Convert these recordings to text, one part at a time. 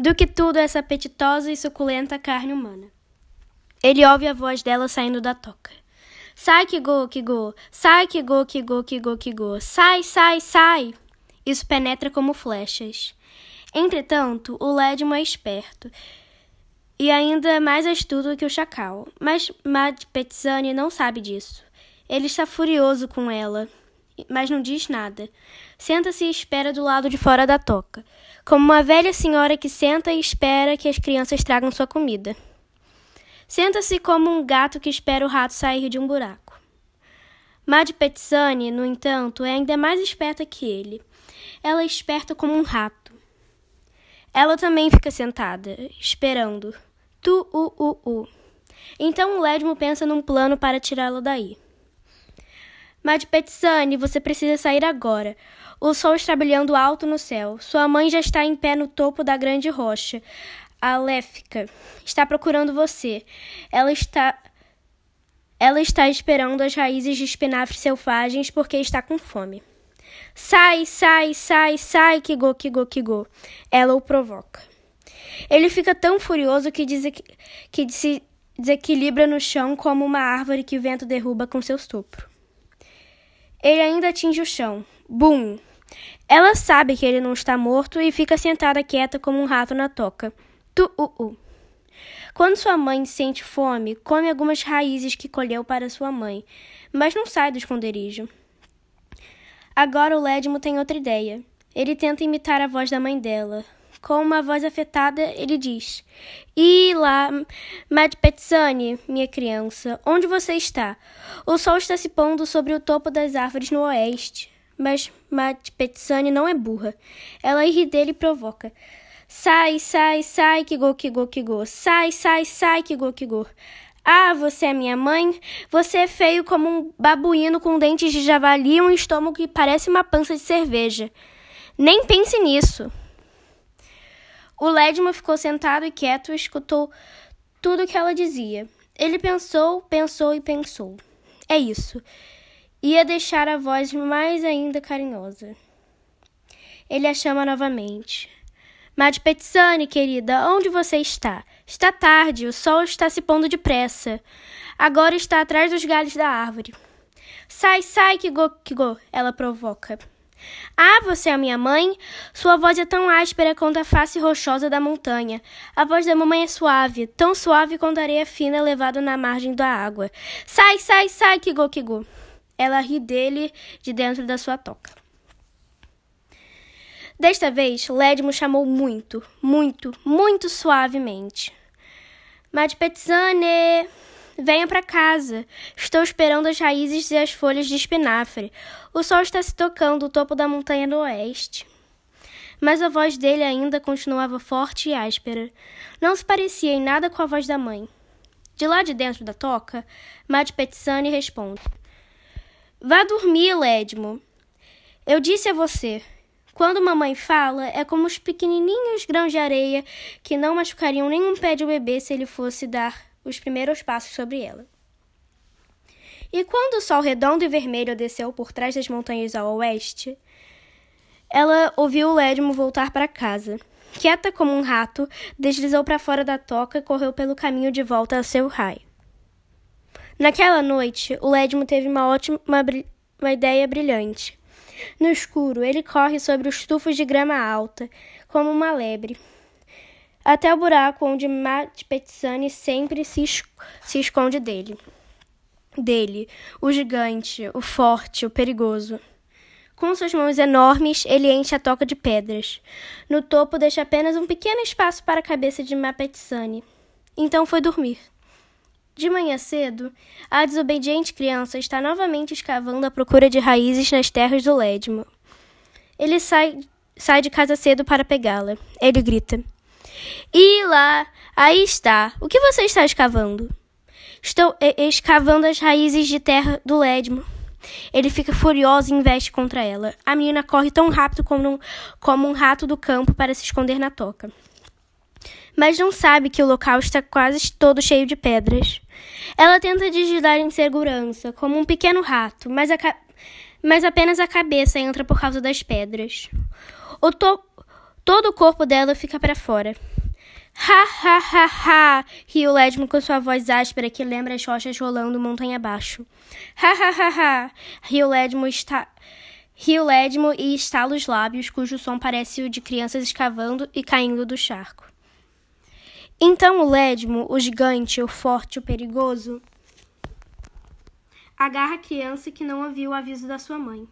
do que tudo essa apetitosa e suculenta carne humana. Ele ouve a voz dela saindo da toca. Sai, Kigo, Kigo! Sai, Kigo, Kigo, Kigo, Kigo! Sai, sai, sai! Isso penetra como flechas. Entretanto, o Ledmo é esperto e ainda mais astuto que o chacal, mas Mad Petzani não sabe disso. Ele está furioso com ela, mas não diz nada. Senta-se e espera do lado de fora da toca, como uma velha senhora que senta e espera que as crianças tragam sua comida. Senta-se como um gato que espera o rato sair de um buraco. Mad Petzani, no entanto, é ainda mais esperta que ele. Ela é esperta como um rato. Ela também fica sentada, esperando. Tu, u, u, u. Então o Ledmo pensa num plano para tirá-la daí. Mad Petzani, você precisa sair agora. O sol está brilhando alto no céu. Sua mãe já está em pé no topo da grande rocha. A Léfica está procurando você. Ela está. Ela está esperando as raízes de espinafres selvagens porque está com fome. Sai, sai, sai, sai, Kigo, Kigo, Kigo. Ela o provoca. Ele fica tão furioso que, que se desequilibra no chão como uma árvore que o vento derruba com seu sopro. Ele ainda atinge o chão. Bum! Ela sabe que ele não está morto e fica sentada quieta como um rato na toca. Tu-u-u. Quando sua mãe sente fome, come algumas raízes que colheu para sua mãe, mas não sai do esconderijo. Agora o Ledmo tem outra ideia. Ele tenta imitar a voz da mãe dela. Com uma voz afetada, ele diz: E lá, Mad minha criança, onde você está? O sol está se pondo sobre o topo das árvores no oeste. Mas Mad não é burra. Ela ri dele e provoca. Sai, sai, sai, que go, que go, que go. Sai, sai, sai, que go, que go. Ah, você é minha mãe? Você é feio como um babuíno com dentes de javali e um estômago que parece uma pança de cerveja. Nem pense nisso. O Ledman ficou sentado e quieto e escutou tudo o que ela dizia. Ele pensou, pensou e pensou. É isso. Ia deixar a voz mais ainda carinhosa. Ele a chama novamente. Mad Petsani, querida, onde você está? Está tarde, o sol está se pondo depressa. Agora está atrás dos galhos da árvore. Sai, sai, Kigo, Kigo, ela provoca. Ah, você é minha mãe? Sua voz é tão áspera quanto a face rochosa da montanha. A voz da mamãe é suave, tão suave quanto a areia fina levada na margem da água. Sai, sai, sai, Kigo, Kigo. Ela ri dele de dentro da sua toca. Desta vez, Ledmo chamou muito, muito, muito suavemente. Mad Petzane, venha para casa. Estou esperando as raízes e as folhas de espinafre. O sol está se tocando o topo da montanha do oeste. Mas a voz dele ainda continuava forte e áspera. Não se parecia em nada com a voz da mãe. De lá de dentro da toca, Mad Petzane responde: Vá dormir, Ledmo. Eu disse a você. Quando mamãe fala, é como os pequenininhos grãos de areia que não machucariam nenhum pé de bebê se ele fosse dar os primeiros passos sobre ela. E quando o sol redondo e vermelho desceu por trás das montanhas ao oeste, ela ouviu o Ledmo voltar para casa. Quieta como um rato, deslizou para fora da toca e correu pelo caminho de volta ao seu raio. Naquela noite, o Ledmo teve uma ótima uma, ideia brilhante. No escuro, ele corre sobre os tufos de grama alta, como uma lebre, até o buraco onde Matt Petzani sempre se, es se esconde dele. Dele, o gigante, o forte, o perigoso. Com suas mãos enormes, ele enche a toca de pedras. No topo deixa apenas um pequeno espaço para a cabeça de Mapetsani. Então foi dormir. De manhã cedo, a desobediente criança está novamente escavando à procura de raízes nas terras do Ledmo. Ele sai, sai de casa cedo para pegá-la. Ele grita: E lá, aí está. O que você está escavando? Estou escavando as raízes de terra do Ledmo. Ele fica furioso e investe contra ela. A menina corre tão rápido como um, como um rato do campo para se esconder na toca mas não sabe que o local está quase todo cheio de pedras. Ela tenta digitar em segurança, como um pequeno rato, mas, mas apenas a cabeça entra por causa das pedras. O to Todo o corpo dela fica para fora. Ha, ha, ha, ha! riu com sua voz áspera que lembra as rochas rolando montanha abaixo. Ha, ha, ha, ha! riu Ledmo, está... riu Ledmo e estala os lábios, cujo som parece o de crianças escavando e caindo do charco. Então o Ledmo, o gigante, o forte, o perigoso, agarra a criança que não ouviu o aviso da sua mãe.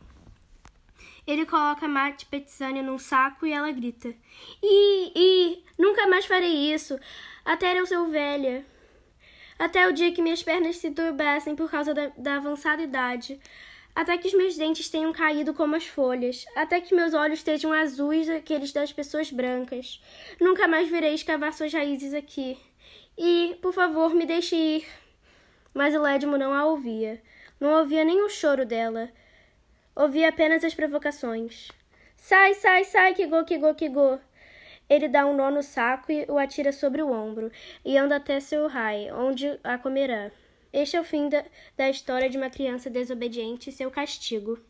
Ele coloca Mate Petzania num saco e ela grita: Ih, ih, nunca mais farei isso. Até eu ser velha. Até o dia que minhas pernas se turbassem por causa da, da avançada idade. Até que os meus dentes tenham caído como as folhas. Até que meus olhos estejam azuis, aqueles das pessoas brancas. Nunca mais virei escavar suas raízes aqui. E, por favor, me deixe ir. Mas o Ledmo não a ouvia. Não ouvia nem o choro dela. Ouvia apenas as provocações. Sai, sai, sai, que go, que go, que go. Ele dá um nó no saco e o atira sobre o ombro, e anda até seu rai, onde a comerá. Este é o fim da, da história de uma criança desobediente e seu castigo.